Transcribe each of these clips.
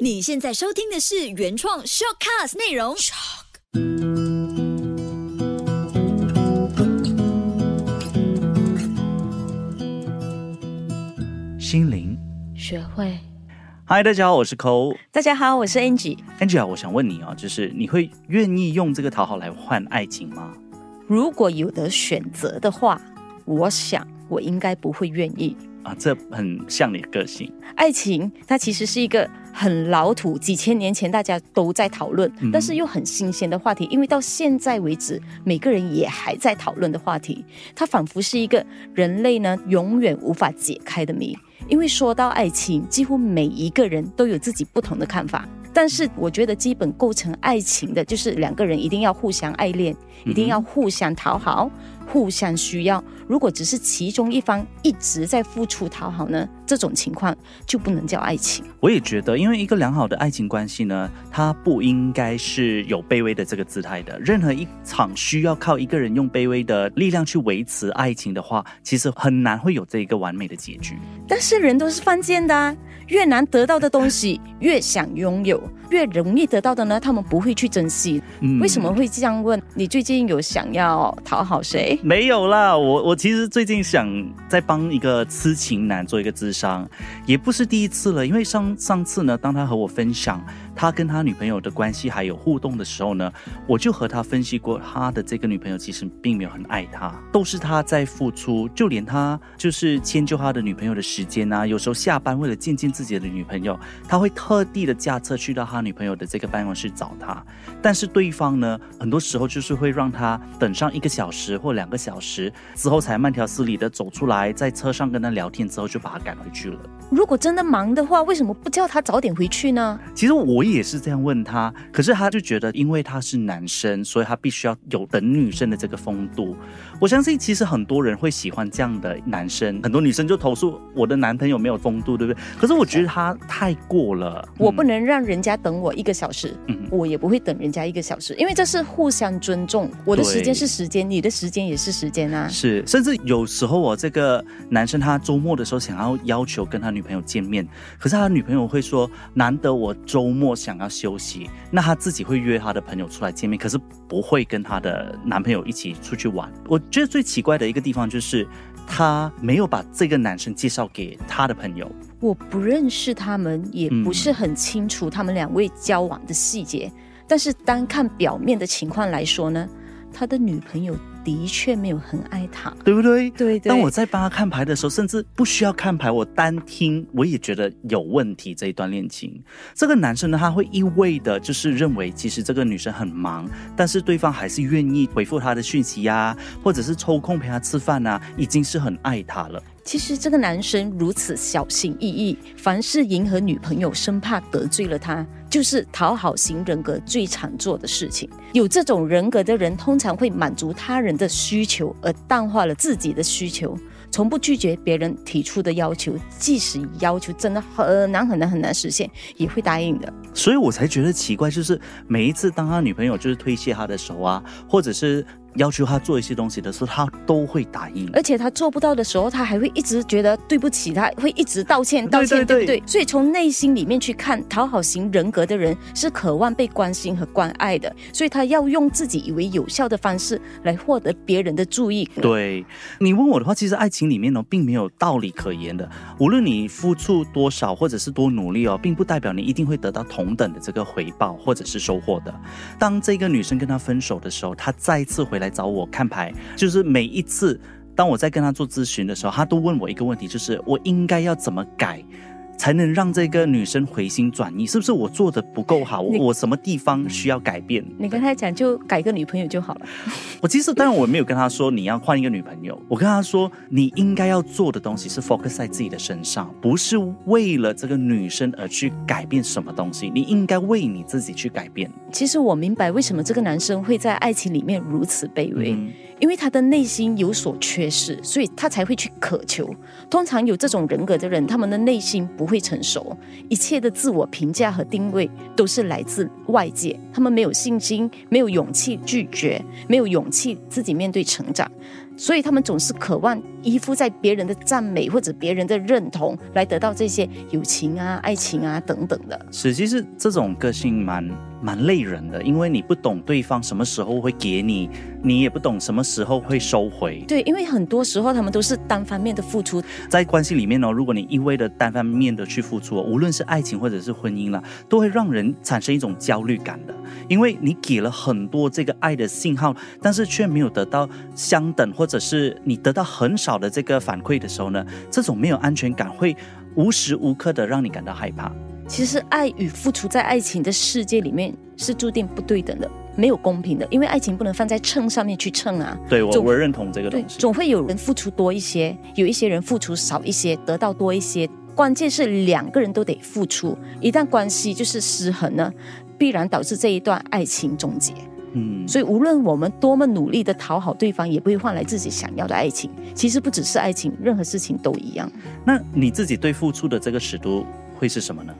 你现在收听的是原创 shortcast 内容。心灵，学会。嗨，大家好，我是 Cole。大家好，我是 Angie。Angie 啊，我想问你啊，就是你会愿意用这个讨好来换爱情吗？如果有的选择的话，我想我应该不会愿意。啊，这很像你的个性。爱情它其实是一个很老土，几千年前大家都在讨论，嗯但是又很新鲜的话题，因为到现在为止，每个人也还在讨论的话题。它仿佛是一个人类呢永远无法解开的谜。因为说到爱情，几乎每一个人都有自己不同的看法。但是我觉得基本构成爱情的就是两个人一定要互相爱恋，一定要互相讨好，互相需要。如果只是其中一方一直在付出讨好呢，这种情况就不能叫爱情。我也觉得，因为一个良好的爱情关系呢，它不应该是有卑微的这个姿态的。任何一场需要靠一个人用卑微的力量去维持爱情的话，其实很难会有这一个完美的结局。但是人都是犯贱的、啊，越难得到的东西越想拥有，越容易得到的呢，他们不会去珍惜。嗯为什么会这样问？你最近有想要讨好谁？没有啦，我我其实最近想在帮一个痴情男做一个智商，也不是第一次了。因为上上次呢，当他和我分享他跟他女朋友的关系还有互动的时候呢，我就和他分析过，他的这个女朋友其实并没有很爱他，都是他在付出，就连他就是迁就他的女朋友的时间啊，有时候下班为了见见自己的女朋友，他会特地的驾车去到他女朋友的这个办公室找她，但是对方呢，很多时候就是会让他等上一个小时或两个小时之后，才慢条斯理的走出来，在车上跟他聊天之后，就把他赶回去了。如果真的忙的话，为什么不叫他早点回去呢？其实我也是这样问他，可是他就觉得，因为他是男生，所以他必须要有等女生的这个风度。我相信，其实很多人会喜欢这样的男生，很多女生就投诉我的男朋友没有风度，对不对？可是我觉得他太过了，我不嗯能让人家等我一个小时，嗯我也不会等人家一个小时，因为这是互相尊重。我的时间是时间，你的时间也是时间啊。是，甚至有时候我这个男生他周末的时候想要要求跟他女朋友见面，可是他女朋友会说，难得我周末想要休息，那他自己会约他的朋友出来见面，可是不会跟他的男朋友一起出去玩。我觉得最奇怪的一个地方就是。他没有把这个男生介绍给他的朋友，我不认识他们，也不是很清楚他们两位交往的细节。但是单看表面的情况来说呢，他的女朋友的确没有很爱他。对不对？对对当我在帮他看牌的时候，甚至不需要看牌，我单听我也觉得有问题。这一段恋情，这个男生呢，他会一味的，就是认为其实这个女生很忙，但是对方还是愿意回复他的讯息呀、或者是抽空陪他吃饭啊，已经是很爱他了。其实这个男生如此小心翼翼，凡事迎合女朋友，生怕得罪了她，就是讨好型人格最常做的事情。有这种人格的人，通常会满足他人的需求，而淡化了自己的需求，从不拒绝别人提出的要求，即使要求真的很难很难很难实现，也会答应的。所以我才觉得奇怪，就是每一次当他女朋友就是推卸他的手啊，或者是要求他做一些东西的时候，他都会答应。而且他做不到的时候，他还会一直觉得对不起，他会一直道歉，道歉，对对不对？所以从内心里面去看，讨好型人格的人是渴望被关心和关爱的，所以他要用自己以为有效的方式来获得别人的注意。对你问我的话，其实爱情里面呢，并没有道理可言的。无论你付出多少或者是多努力哦，并不代表你一定会得到同等的这个回报或者是收获的。当这个女生跟他分手的时候，他再次回来来找我看牌，就是每一次当我在跟他做咨询的时候，他都问我一个问题，就是我应该要怎么改。才能让这个女生回心转意，是不是我做的不够好？我什么地方需要改变？你跟他讲，就改个女朋友就好了。我其实当然我没有跟他说你要换一个女朋友，我跟他说你应该要做的东西是 focus 在自己的身上，不是为了这个女生而去改变什么东西，你应该为你自己去改变。其实我明白为什么这个男生会在爱情里面如此卑微，嗯因为他的内心有所缺失，所以他才会去渴求。通常有这种人格的人，他们的内心不会成熟，一切的自我评价和定位都是来自外界，他们没有信心，没有勇气拒绝，没有勇气自己面对成长。所以他们总是渴望依附在别人的赞美或者别人的认同，来得到这些友情啊、爱情啊等等的。是，其实这种个性蛮蛮累人的，因为你不懂对方什么时候会给你，你也不懂什么时候会收回。对，因为很多时候他们都是单方面的付出，在关系里面呢，如果你一味的单方面的去付出，无论是爱情或者是婚姻了，都会让人产生一种焦虑感的，因为你给了很多这个爱的信号，但是却没有得到相等，或者是你得到很少的这个反馈的时候呢，这种没有安全感会无时无刻的让你感到害怕。其实爱与付出在爱情的世界里面是注定不对等的，没有公平的，因为爱情不能放在秤上面去称啊。对我，我认同这个东，西。总会有人付出多一些，有一些人付出少一些，得到多一些。关键是两个人都得付出，一旦关系就是失衡呢，必然导致这一段爱情终结。嗯，所以，无论我们多么努力的讨好对方，也不会换来自己想要的爱情。其实不只是爱情，任何事情都一样。那你自己对付出的这个尺度会是什么呢？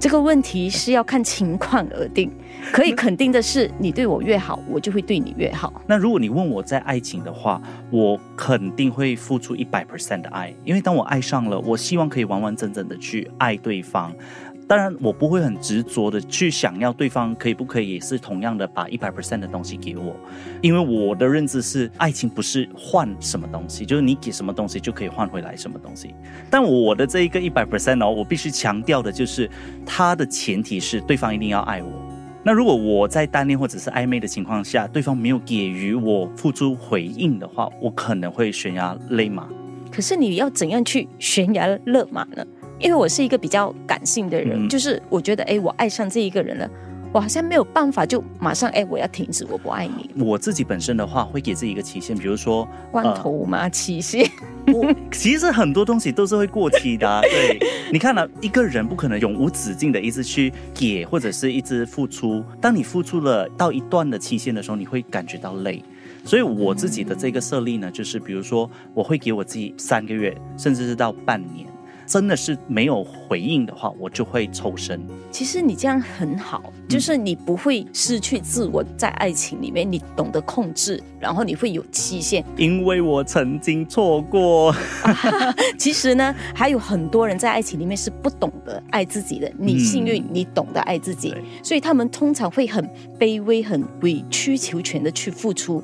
这个问题是要看情况而定。可以肯定的是，你对我越好，我就会对你越好。那如果你问我在爱情的话，我肯定会付出一百 percent 的爱，因为当我爱上了，我希望可以完完整整的去爱对方。当然，我不会很执着的去想要对方可以不可以也是同样的把一百 percent 的东西给我，因为我的认知是爱情不是换什么东西，就是你给什么东西就可以换回来什么东西。但我的这一个一百 percent 哦，我必须强调的就是，它的前提是对方一定要爱我。那如果我在单恋或者是暧昧的情况下，对方没有给予我付出回应的话，我可能会悬崖勒马。可是你要怎样去悬崖勒马呢？因为我是一个比较感性的人，嗯就是我觉得，哎，我爱上这一个人了，我好像没有办法就马上，哎，我要停止，我不爱你。我自己本身的话，会给自己一个期限，比如说关头嘛，期限。我其实很多东西都是会过期的、啊。对，你看了、一个人不可能永无止境的一直去给或者是一直付出。当你付出了到一段的期限的时候，你会感觉到累。所以我自己的这个设立呢，就是比如说我会给我自己三个月，甚至是到半年。真的是没有回应的话，我就会抽身。其实你这样很好，就是你不会失去自我，在爱情里面你懂得控制，然后你会有期限。因为我曾经错过。其实呢，还有很多人在爱情里面是不懂得爱自己的。你幸运，你懂得爱自己，对所以他们通常会很卑微、很委曲求全的去付出。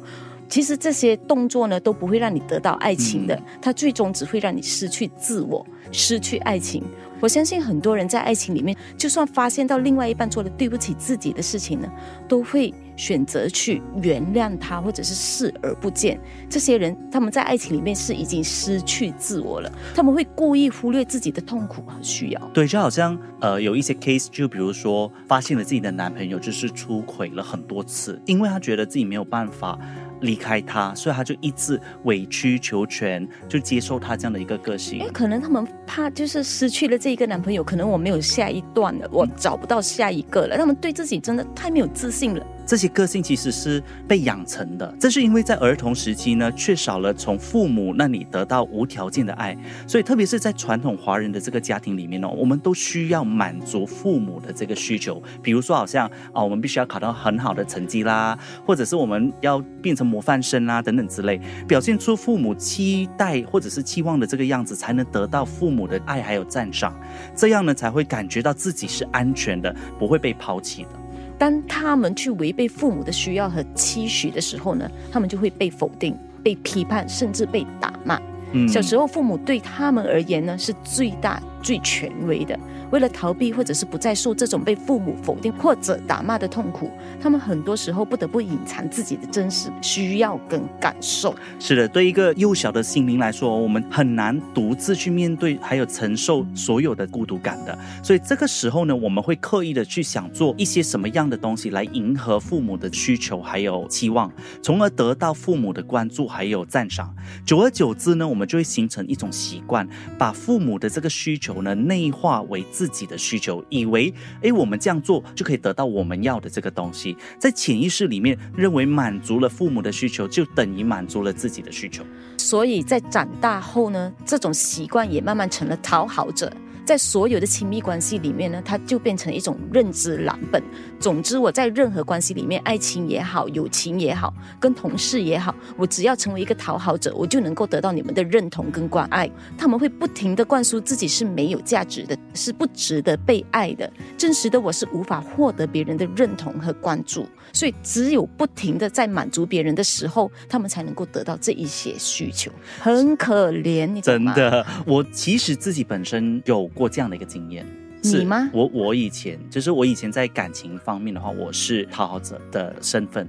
其实这些动作呢，都不会让你得到爱情的，它最终只会让你失去自我，失去爱情。我相信很多人在爱情里面，就算发现到另外一半做了对不起自己的事情呢，都会选择去原谅他，或者是视而不见。这些人他们在爱情里面是已经失去自我了，他们会故意忽略自己的痛苦和需要。对，就好像呃有一些 case，就比如说发现了自己的男朋友就是出轨了很多次，因为他觉得自己没有办法离开他，所以他就一直委曲求全，就接受他这样的一个个性因为。可能他们怕就是失去了这一个男朋友，可能我没有下一段了，我找不到下一个了。他们对自己真的太没有自信了。这些个性其实是被养成的，这是因为在儿童时期呢，缺少了从父母那里得到无条件的爱，所以特别是在传统华人的这个家庭里面哦，我们都需要满足父母的这个需求，比如说好像啊，我们必须要考到很好的成绩啦，或者是我们要变成模范生啦等等之类，表现出父母期待或者是期望的这个样子，才能得到父母的爱还有赞赏，这样呢才会感觉到自己是安全的，不会被抛弃的。当他们去违背父母的需要和期许的时候呢，他们就会被否定、被批判，甚至被打骂。嗯小时候，父母对他们而言呢是最大、最权威的。为了逃避或者是不再受这种被父母否定或者打骂的痛苦，他们很多时候不得不隐藏自己的真实需要跟感受。是的，对一个幼小的心灵来说，我们很难独自去面对，还有承受所有的孤独感的。所以这个时候呢，我们会刻意的去想做一些什么样的东西来迎合父母的需求还有期望，从而得到父母的关注还有赞赏。久而久之呢，我们就会形成一种习惯，把父母的这个需求呢内化为自己的需求，以为诶我们这样做就可以得到我们要的这个东西，在潜意识里面认为满足了父母的需求，就等于满足了自己的需求。所以在长大后呢，这种习惯也慢慢成了讨好者。在所有的亲密关系里面呢，它就变成一种认知蓝本。总之，我在任何关系里面，爱情也好，友情也好，跟同事也好，我只要成为一个讨好者，我就能够得到你们的认同跟关爱。他们会不停的灌输自己是没有价值的，是不值得被爱的。真实的我是无法获得别人的认同和关注，所以只有不停的在满足别人的时候，他们才能够得到这一些需求。很可怜，你真的，我其实自己本身有过这样的一个经验。你吗？我我以前就是我以前在感情方面的话，我是讨好者的身份。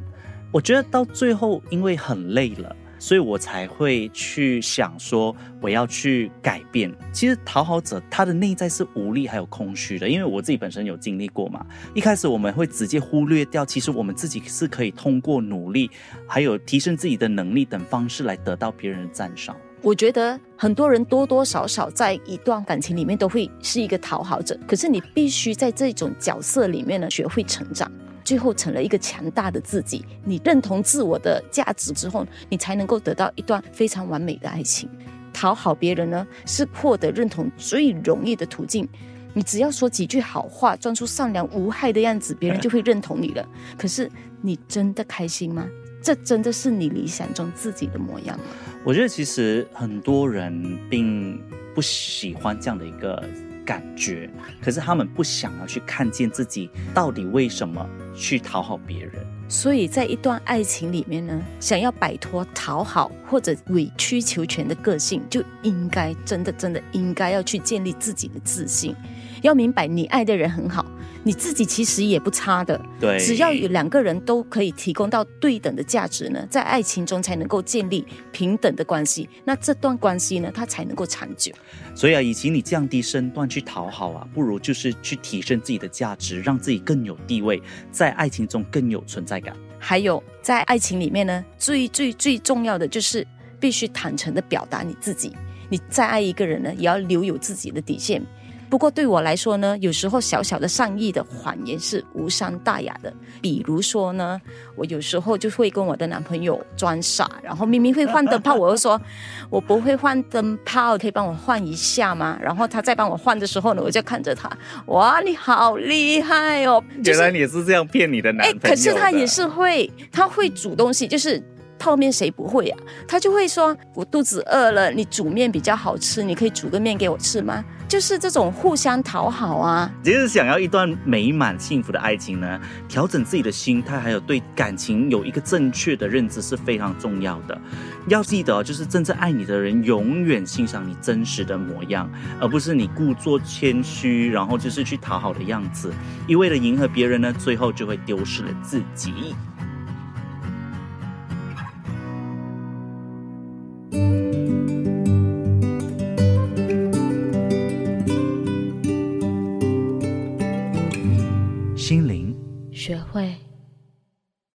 我觉得到最后，因为很累了。所以我才会去想说，我要去改变。其实讨好者他的内在是无力还有空虚的，因为我自己本身有经历过嘛。一开始我们会直接忽略掉，其实我们自己是可以通过努力，还有提升自己的能力等方式来得到别人的赞赏。我觉得很多人多多少少在一段感情里面都会是一个讨好者，可是你必须在这种角色里面呢学会成长。最后成了一个强大的自己，你认同自我的价值之后，你才能够得到一段非常完美的爱情。讨好别人呢，是获得认同最容易的途径。你只要说几句好话，装出善良无害的样子，别人就会认同你了。可是你真的开心吗？这真的是你理想中自己的模样吗？我觉得其实很多人并不喜欢这样的一个。感觉，可是他们不想要去看见自己到底为什么去讨好别人。所以在一段爱情里面呢，想要摆脱讨好或者委曲求全的个性，就应该真的真的应该要去建立自己的自信。要明白，你爱的人很好。你自己其实也不差的，对，只要有两个人都可以提供到对等的价值呢，在爱情中才能够建立平等的关系，那这段关系呢，它才能够长久。所以啊，与其你降低身段去讨好啊，不如就是去提升自己的价值，让自己更有地位，在爱情中更有存在感。还有，在爱情里面呢，最最最重要的就是必须坦诚的表达你自己。你再爱一个人呢，也要留有自己的底线。不过对我来说呢，有时候小小的善意的谎言是无伤大雅的。比如说呢，我有时候就会跟我的男朋友装傻，然后明明会换灯泡，我又说 我不会换灯泡，可以帮我换一下吗？然后他再帮我换的时候呢，我就看着他，哇，你好厉害哦！原来你是这样骗你的男朋友。可是他也是会，他会煮东西，就是泡面谁不会呀？他就会说我肚子饿了，你煮面比较好吃，你可以煮个面给我吃吗？就是这种互相讨好啊！其实想要一段美满幸福的爱情呢，调整自己的心态，还有对感情有一个正确的认知是非常重要的。要记得，就是真正爱你的人，永远欣赏你真实的模样，而不是你故作谦虚，然后就是去讨好的样子。一味的迎合别人呢，最后就会丢失了自己。